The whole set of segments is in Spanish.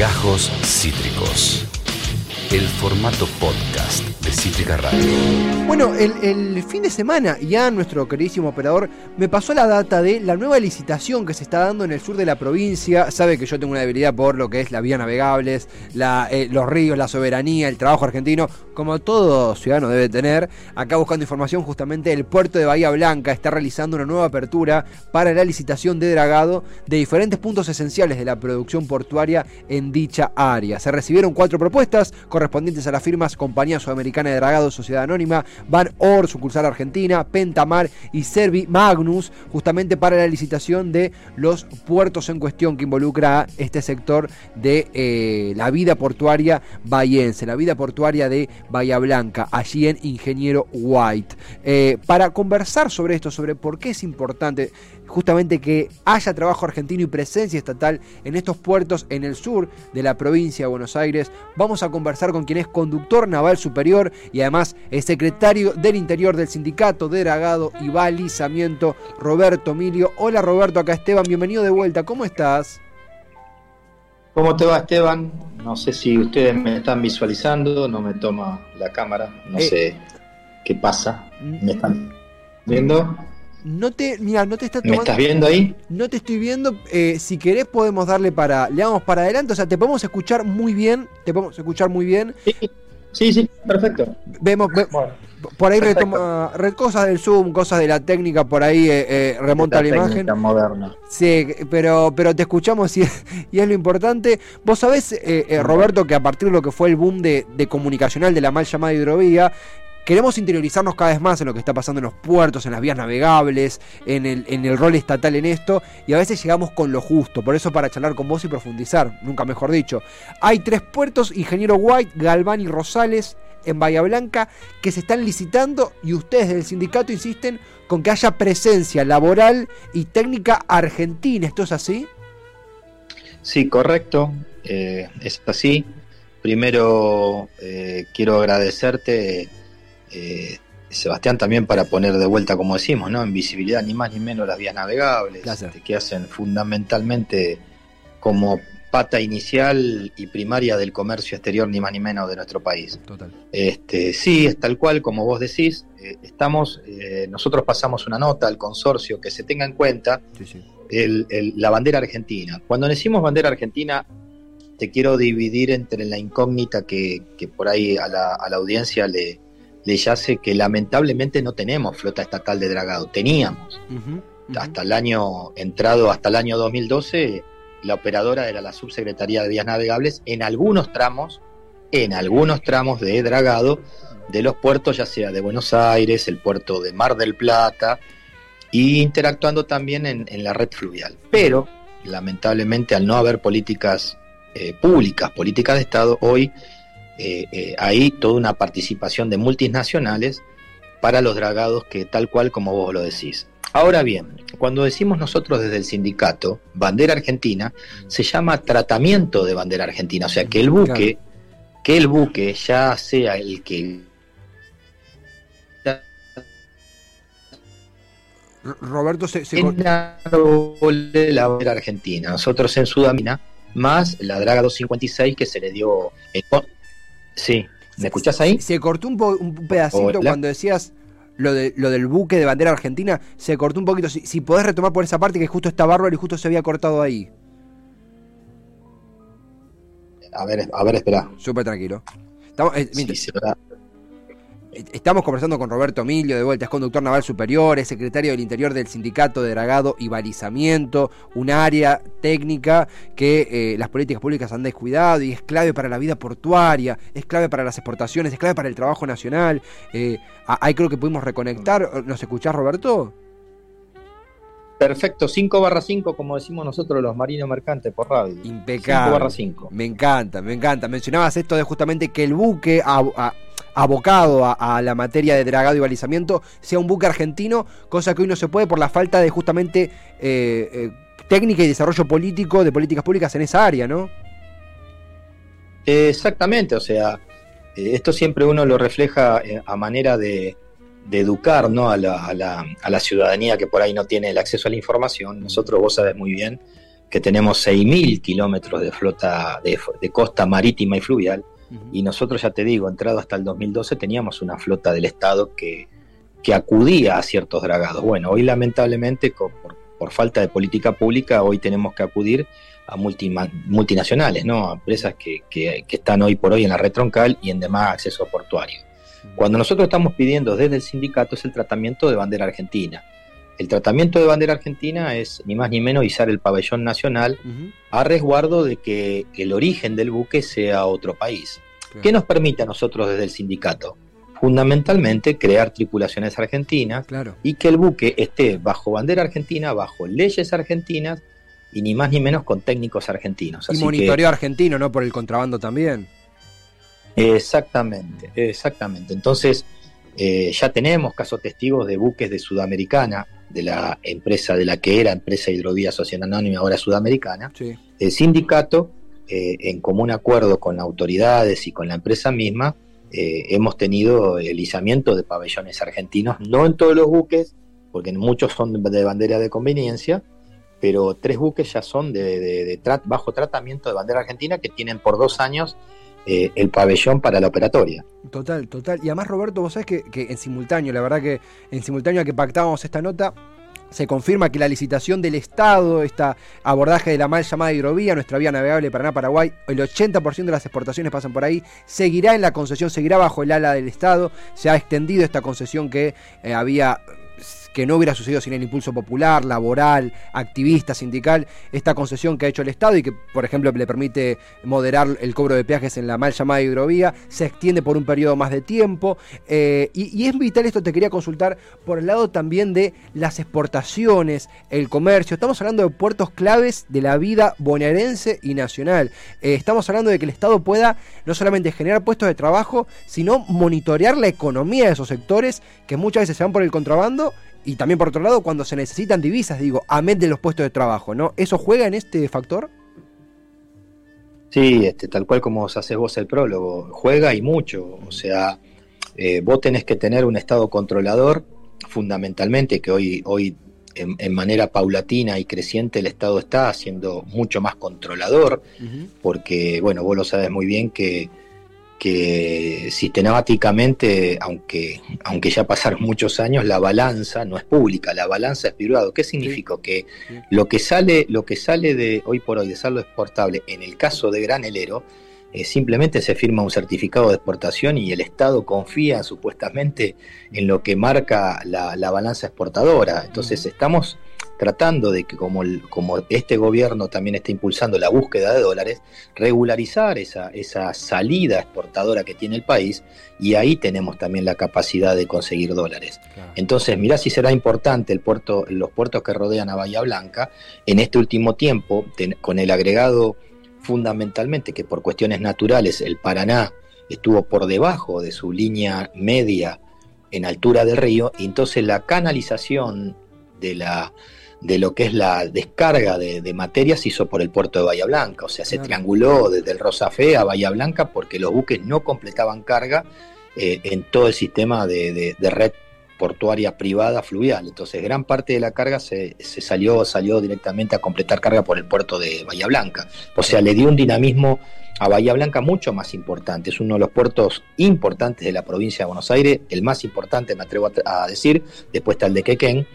Gajos Cítricos. El formato podcast de Cítrica Radio. Bueno, el, fin de semana ya nuestro queridísimo operador me pasó la data de la nueva licitación que se está dando en el sur de la provincia. Sabe que yo tengo una debilidad por lo que es las vías navegables, la, eh, los ríos, la soberanía, el trabajo argentino, como todo ciudadano debe tener. Acá buscando información, justamente el puerto de Bahía Blanca está realizando una nueva apertura para la licitación de dragado de diferentes puntos esenciales de la producción portuaria en dicha área. Se recibieron cuatro propuestas correspondientes a las firmas Compañía Sudamericana de Dragado, Sociedad Anónima, Van Or, sucursal Argentina, Pentamar y Servi Magnus, justamente para la licitación de los puertos en cuestión que involucra a este sector de eh, la vida portuaria bahiense, la vida portuaria de Bahía Blanca, allí en Ingeniero White. Eh, para conversar sobre esto, sobre por qué es importante justamente que haya trabajo argentino y presencia estatal en estos puertos en el sur de la provincia de Buenos Aires. Vamos a conversar con quien es conductor naval superior y además es secretario del interior del sindicato de dragado y balizamiento, Roberto Emilio. Hola Roberto, acá Esteban, bienvenido de vuelta, ¿cómo estás? ¿Cómo te va Esteban? No sé si ustedes me están visualizando, no me toma la cámara, no Eh. sé qué pasa. ¿Me están viendo? No te, mira, no te está ¿Me tomando. estás viendo ahí? No te estoy viendo. eh, si querés podemos darle para. Le damos para adelante. O sea, te podemos escuchar muy bien. Te podemos escuchar muy bien. Sí, sí, sí, perfecto. Vemos, ve- Bueno, por ahí retoma re- cosas del Zoom, cosas de la técnica, por ahí eh, eh, remonta la imagen. moderna. Sí, pero, pero te escuchamos y, y es lo importante. Vos sabés, eh, eh, Roberto, que a partir de lo que fue el boom de, de comunicacional de la mal llamada hidrovía, queremos interiorizarnos cada vez más en lo que está pasando en los puertos, en las vías navegables, en el, en el rol estatal en esto, y a veces llegamos con lo justo. Por eso, para charlar con vos y profundizar, nunca mejor dicho. Hay tres puertos, Ingeniero White, Galván y Rosales, en Bahía Blanca, que se están licitando y ustedes del sindicato insisten con que haya presencia laboral y técnica argentina. ¿Esto es así? Sí, correcto. eh, es así. Primero eh, quiero agradecerte, eh, Sebastián, también para poner de vuelta, como decimos, ¿no? En visibilidad ni más ni menos las vías navegables, este, que hacen fundamentalmente como pata inicial y primaria del comercio exterior, ni más ni menos de nuestro país. Total. Este, sí, es tal cual como vos decís. eh, estamos, eh, nosotros pasamos una nota al consorcio que se tenga en cuenta Sí, sí. el- el- la bandera argentina. Cuando decimos bandera argentina, te quiero dividir entre la incógnita que, que por ahí a la, a la audiencia le, le yace que lamentablemente no tenemos flota estatal de dragado. Teníamos. Hasta el año entrado, hasta el año 2012, la operadora era la Subsecretaría de Vías Navegables en algunos tramos, en algunos tramos de dragado de los puertos, ya sea de Buenos Aires, el puerto de Mar del Plata, y interactuando también en, la red fluvial. Pero, lamentablemente, al no haber políticas eh, públicas, políticas de Estado, hoy eh, eh, hay toda una participación de multinacionales para los dragados que tal cual como vos lo decís. Ahora bien, cuando decimos nosotros desde el sindicato bandera argentina, se llama tratamiento de bandera argentina, o sea que el buque, que el buque ya sea el que Roberto se, se enarbole la bandera argentina, nosotros en Sudamina, más la Draga 256 que se le dio. en- Sí, ¿me escuchás ahí? se cortó un, po- un pedacito Hola. cuando decías lo, de, lo del buque de bandera argentina. Se cortó un poquito. Si, si podés retomar por esa parte que justo está bárbaro y justo se había cortado ahí. A ver, a ver, espera. Súper tranquilo. Estamos, eh, Sí, Estamos conversando con Roberto Emilio, de vuelta, es conductor naval superior, es secretario del interior del sindicato de dragado y balizamiento, un área técnica que eh, las políticas públicas han descuidado y es clave para la vida portuaria, es clave para las exportaciones, es clave para el trabajo nacional. Eh, ahí creo que pudimos reconectar. ¿Nos escuchás, Roberto? Perfecto, 5 barra 5, como decimos nosotros los marinos mercantes por radio. 5 Impecable. barra 5. Me encanta, me encanta. Mencionabas esto de justamente que el buque a- abocado a, la materia de dragado y balizamiento sea un buque argentino, cosa que hoy no se puede por la falta de justamente eh, eh, técnica y desarrollo político de políticas públicas en esa área, ¿no? Exactamente, o sea, eh, esto siempre uno lo refleja a manera de, educar ¿no? a, la, a la- a la ciudadanía que por ahí no tiene el acceso a la información. Nosotros, vos sabés muy bien, que tenemos 6.000 kilómetros de flota de, costa marítima y fluvial, y nosotros ya te digo, entrado hasta el 2012 teníamos una flota del Estado que, que acudía a ciertos dragados. Bueno, hoy lamentablemente por, por, falta de política pública, hoy tenemos que acudir a multinacionales, ¿no? a empresas que, que, que, están hoy por hoy en la red troncal y en demás acceso portuario. Cuando nosotros estamos pidiendo desde el sindicato es el tratamiento de bandera argentina. El tratamiento de bandera argentina es ni más ni menos izar el pabellón nacional a resguardo de que el origen del buque sea otro país. ¿Qué nos permite a nosotros desde el sindicato? Fundamentalmente crear tripulaciones argentinas y que el buque esté bajo bandera argentina, bajo leyes argentinas y ni más ni menos con técnicos argentinos. y monitoreo argentino, ¿no? Por el contrabando también. Exactamente, exactamente. Entonces, eh, ya tenemos casos testigos de buques de Sudamericana, de la empresa, de la que era empresa Hidrovía Sociedad Anónima, ahora Sudamericana. El sindicato, eh, en común acuerdo con autoridades y con la empresa misma, eh, hemos tenido el izamiento de pabellones argentinos, no en todos los buques, porque muchos son de bandera de conveniencia, pero tres buques ya son de, bajo tratamiento de bandera argentina que tienen por dos años eh, el pabellón para la operatoria. Total, total. Y además, Roberto, vos sabés que, en simultáneo, la verdad que en simultáneo a que pactábamos esta nota, se confirma que la licitación del Estado, este abordaje de la mal llamada hidrovía, nuestra vía navegable Paraná-Paraguay, el 80% de las exportaciones pasan por ahí, seguirá en la concesión, seguirá bajo el ala del Estado, se ha extendido esta concesión que eh, había que no hubiera sucedido sin el impulso popular, laboral, activista, sindical, esta concesión que ha hecho el Estado y que, por ejemplo, le permite moderar el cobro de peajes en la mal llamada hidrovía, se extiende por un periodo más de tiempo. Eh, y, es vital esto, te quería consultar por el lado también de las exportaciones, el comercio. Estamos hablando de puertos claves de la vida bonaerense y nacional. Eh, estamos hablando de que el Estado pueda no solamente generar puestos de trabajo, sino monitorear la economía de esos sectores que muchas veces se van por el contrabando y también por otro lado, cuando se necesitan divisas, digo, amén de los puestos de trabajo, ¿no? ¿Eso juega en este factor? Sí, este, tal cual como os haces vos el prólogo, juega y mucho. O sea, eh, vos tenés que tener un Estado controlador, fundamentalmente, que hoy, hoy en, manera paulatina y creciente el Estado está siendo mucho más controlador, porque, bueno, vos lo sabes muy bien que que sistemáticamente, aunque, aunque ya pasaron muchos años, la balanza no es pública, la balanza es privada. ¿Qué significa? Que lo que sale, lo que sale de hoy por hoy de saldo exportable, en el caso de granelero, eh, simplemente se firma un certificado de exportación y el Estado confía supuestamente en lo que marca la, la balanza exportadora. Entonces estamos tratando de que como, como este gobierno también está impulsando la búsqueda de dólares, regularizar esa, esa salida exportadora que tiene el país y ahí tenemos también la capacidad de conseguir dólares. Entonces, mirá si será importante el puerto, los puertos que rodean a Bahía Blanca en este último tiempo, con el agregado fundamentalmente que por cuestiones naturales el Paraná estuvo por debajo de su línea media en altura del río, y entonces la canalización de la de lo que es la descarga de, de materia se hizo por el puerto de Bahía Blanca, o sea, se trianguló desde el Rosafé a Bahía Blanca porque los buques no completaban carga eh, en todo el sistema de, red portuaria privada fluvial. Entonces, gran parte de la carga se, salió, salió directamente a completar carga por el puerto de Bahía Blanca. O sea, le dio un dinamismo a Bahía Blanca mucho más importante. Es uno de los puertos importantes de la provincia de Buenos Aires, el más importante, me atrevo a, decir. Después está el de Quequén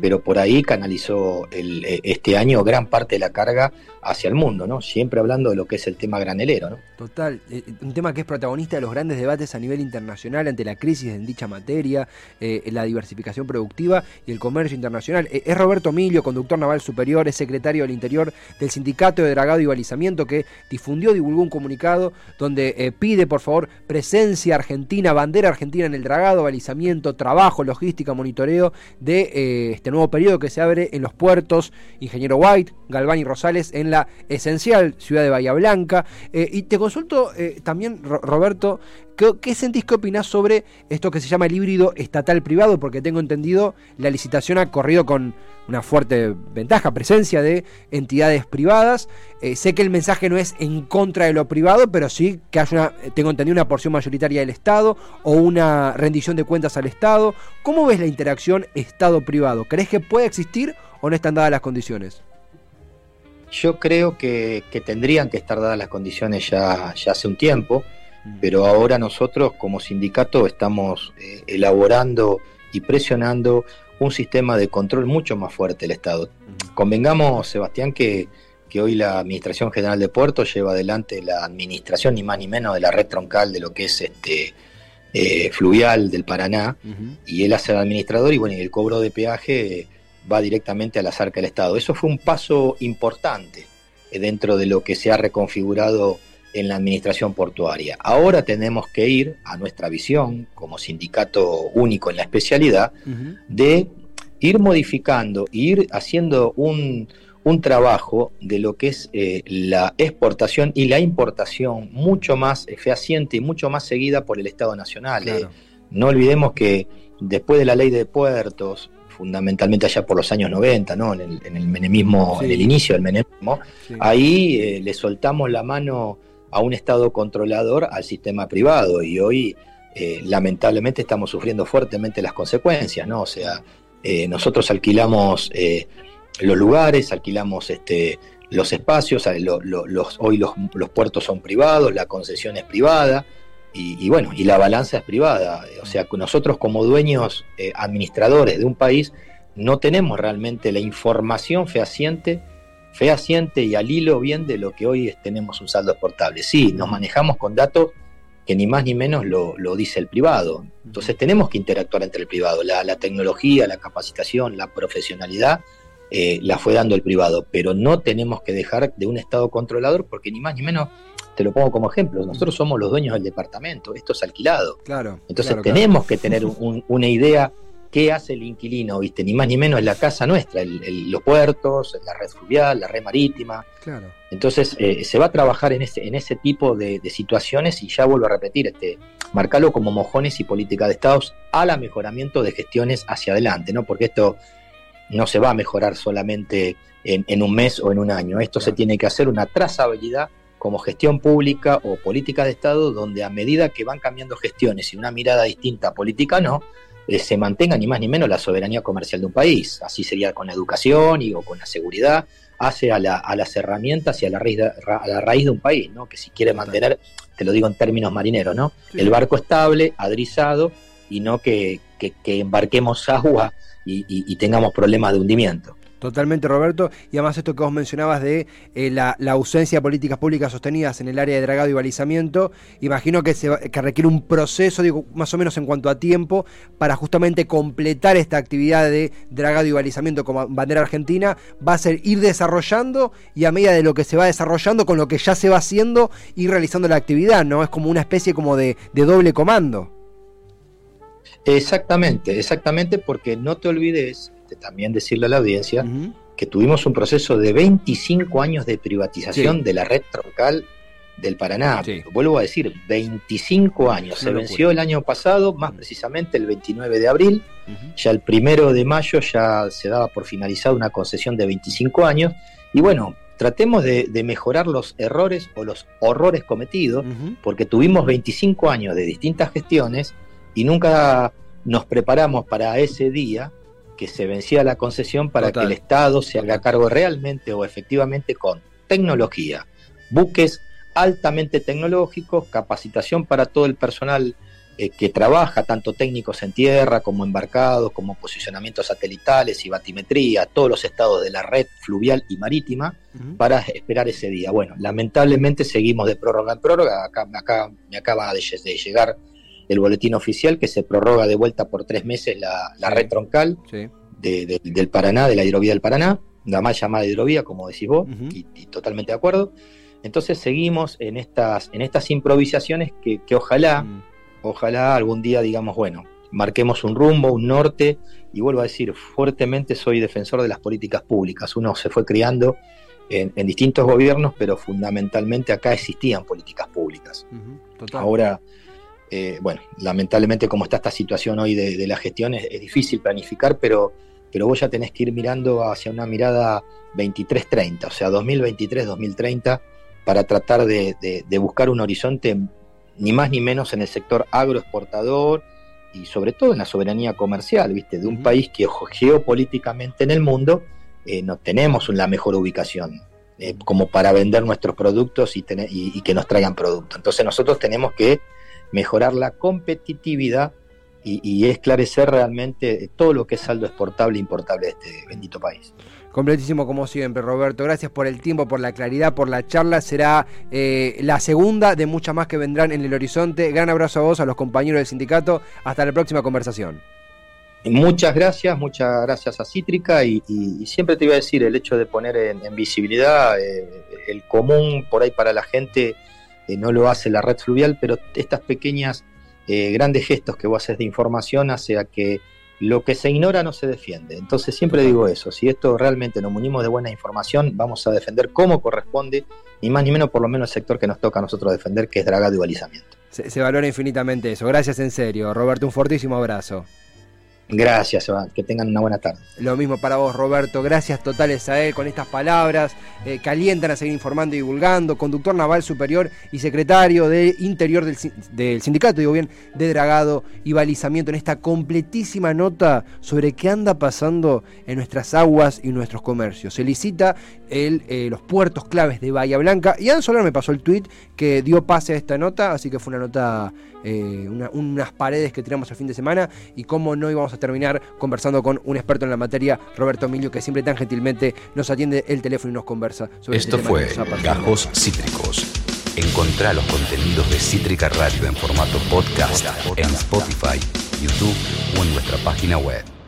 pero por ahí canalizó el, eh, este año gran parte de la carga hacia el mundo, ¿no? Siempre hablando de lo que es el tema granelero, ¿no? Total, eh, un tema que es protagonista de los grandes debates a nivel internacional ante la crisis en dicha materia, eh, la diversificación productiva y el comercio internacional. es Roberto Milio, conductor naval superior, es secretario del Interior del Sindicato de Dragado y Balizamiento, que difundió, divulgó un comunicado donde pide, por favor, presencia argentina, bandera argentina en el dragado, balizamiento, trabajo, logística, monitoreo de este nuevo periodo que se abre en los puertos Ingeniero White, Galván y Rosales en la esencial ciudad de Bahía Blanca. Eh, y te consulto eh, también, Roberto, ¿qué, sentís, qué opinás sobre esto que se llama el híbrido estatal-privado? Porque tengo entendido, la licitación ha corrido con una fuerte ventaja, presencia de entidades privadas. Eh, sé que el mensaje no es en contra de lo privado, pero sí que hay una, tengo entendido, una porción mayoritaria del Estado o una rendición de cuentas al Estado. ¿Cómo ves la interacción Estado-privado? ¿Crees que puede existir o no están dadas las condiciones? Yo creo que, tendrían que estar dadas las condiciones ya, hace un tiempo. Pero ahora nosotros como sindicato estamos eh, elaborando y presionando un sistema de control mucho más fuerte del Estado. Convengamos, Sebastián, que, que, hoy la Administración General de Puertos lleva adelante la administración ni más ni menos de la red troncal de lo que es este eh, fluvial del Paraná, y él hace el administrador y bueno, y el cobro de peaje va directamente a la arca del Estado. Eso fue un paso importante eh, dentro de lo que se ha reconfigurado en la administración portuaria. Ahora tenemos que ir a nuestra visión como sindicato único en la especialidad de ir modificando, ir haciendo un, trabajo de lo que es eh, la exportación y la importación mucho más fehaciente y mucho más seguida por el Estado Nacional. Eh. No olvidemos que después de la ley de puertos, fundamentalmente allá por los años 90, ¿no? en, el, menemismo, en el inicio del menemismo, ahí eh, le soltamos la mano a un Estado controlador al sistema privado y hoy eh, lamentablemente estamos sufriendo fuertemente las consecuencias, ¿no? O sea, eh, nosotros alquilamos los lugares, alquilamos este, los espacios, hoy los, los puertos son privados, la concesión es privada, y, bueno, y la balanza es privada. O sea, nosotros como dueños eh, administradores de un país no tenemos realmente la información fehaciente, fehaciente y al hilo bien de lo que hoy tenemos un saldo exportable. Sí, nos manejamos con datos que ni más ni menos lo, dice el privado. Entonces tenemos que interactuar entre el privado. La, tecnología, la capacitación, la profesionalidad eh, la fue dando el privado, pero no tenemos que dejar de un Estado controlador porque ni más ni menos te lo pongo como ejemplo, nosotros somos los dueños del departamento, esto es alquilado. Claro. Entonces tenemos que tener una idea qué hace el inquilino, ¿viste? Ni más ni menos es la casa nuestra, los puertos, la red fluvial, la red marítima. Claro. Entonces eh, se va a trabajar en ese, en ese tipo de, situaciones y ya vuelvo a repetir, este, marcarlo como mojones y política de estados al mejoramiento de gestiones hacia adelante, ¿no? Porque esto no se va a mejorar solamente en, un mes o en un año. Esto se tiene que hacer una trazabilidad como gestión pública o política de Estado, donde a medida que van cambiando gestiones y una mirada distinta política no, eh, se mantenga ni más ni menos la soberanía comercial de un país. Así sería con la educación y o con la seguridad, hace a, las herramientas y a la, raíz de, a la raíz de un país, ¿no? que si quiere mantener, te lo digo en términos marineros, ¿no? el barco estable, adrizado, y no que, embarquemos agua y tengamos problemas de hundimiento. Totalmente, Roberto. Y además esto que vos mencionabas de eh, la, ausencia de políticas públicas sostenidas en el área de dragado y balizamiento, imagino que, se que requiere un proceso, digo, más o menos en cuanto a tiempo, para justamente completar esta actividad de dragado y balizamiento como bandera argentina, va a ser ir desarrollando y a medida de lo que se va desarrollando con lo que ya se va haciendo, ir realizando la actividad, ¿no? Es como una especie como de, de doble comando. Exactamente, exactamente, porque no te olvides también decirle a la audiencia que tuvimos un proceso de 25 años de privatización de la red troncal del Paraná. Vuelvo a decir, 25 años. Se venció el año pasado, más precisamente el 29 de abril. Ya el primero de mayo ya se daba por finalizada una concesión de 25 años. Y bueno, tratemos de, mejorar los errores o los horrores cometidos, porque tuvimos 25 años de distintas gestiones y nunca nos preparamos para ese día que se vencía la concesión para que el Estado se haga cargo realmente o efectivamente con tecnología, buques altamente tecnológicos, capacitación para todo el personal eh, que trabaja, tanto técnicos en tierra como embarcados, como posicionamientos satelitales y batimetría, todos los estados de la red fluvial y marítima, para esperar ese día. Bueno, lamentablemente seguimos de prórroga en prórroga, acá, acá me acaba de, llegar el boletín oficial que se prorroga de vuelta por tres meses la, red troncal del Paraná, de la hidrovía del Paraná, la más llamada hidrovía, como decís vos, y, totalmente de acuerdo. Entonces seguimos en estas, en estas improvisaciones que, ojalá, mm. ojalá algún día digamos, bueno, marquemos un rumbo, un norte, y vuelvo a decir, fuertemente soy defensor de las políticas públicas. Uno se fue criando en, distintos gobiernos, pero fundamentalmente acá existían políticas públicas. Ahora eh, bueno, lamentablemente como está esta situación hoy de, la gestión es, difícil planificar, pero, pero vos ya tenés que ir mirando hacia una mirada 23-30, o sea, 2023-2030, para tratar de, buscar un horizonte ni más ni menos en el sector agroexportador y sobre todo en la soberanía comercial, ¿viste? De un país que geopolíticamente en el mundo eh, no tenemos la mejor ubicación. eh, como para vender nuestros productos y, tener, y, que nos traigan productos. Entonces nosotros tenemos que mejorar la competitividad y, esclarecer realmente todo lo que es saldo exportable e importable de este bendito país. Completísimo como siempre, Roberto. Gracias por el tiempo, por la claridad, por la charla. Será eh, la segunda de muchas más que vendrán en el horizonte. Gran abrazo a vos, a los compañeros del sindicato. Hasta la próxima conversación. Muchas gracias, muchas gracias a Cítrica y, siempre te iba a decir el hecho de poner en, visibilidad eh, el común por ahí para la gente eh, no lo hace la red fluvial, pero estas pequeñas eh, grandes gestos que vos haces de información hace a que lo que se ignora no se defiende. Entonces siempre digo eso, si esto realmente nos munimos de buena información, vamos a defender como corresponde, ni más ni menos por lo menos el sector que nos toca a nosotros defender, que es dragado y balizamiento. se valora infinitamente eso. Gracias en serio. Roberto, un fortísimo abrazo. Gracias, Que tengan una buena tarde. Lo mismo para vos, Roberto. Gracias totales a él con estas palabras. Eh, calientan a seguir informando y divulgando. Conductor naval superior y secretario de Interior del, del, sindicato, digo bien, de dragado y balizamiento en esta completísima nota sobre qué anda pasando en nuestras aguas y nuestros comercios. Se licita el, eh, los puertos claves de Bahía Blanca. Y Adam Solar me pasó el tweet que dio pase a esta nota, así que fue una nota, eh, unas paredes que tiramos el fin de semana. Y cómo no íbamos a terminar conversando con un experto en la materia, Roberto Emilio, que siempre tan gentilmente nos atiende el teléfono y nos conversa sobre este Esto fue Gajos Cítricos. Encontrá los contenidos de Cítrica Radio en formato podcast en Spotify, YouTube o en nuestra página web.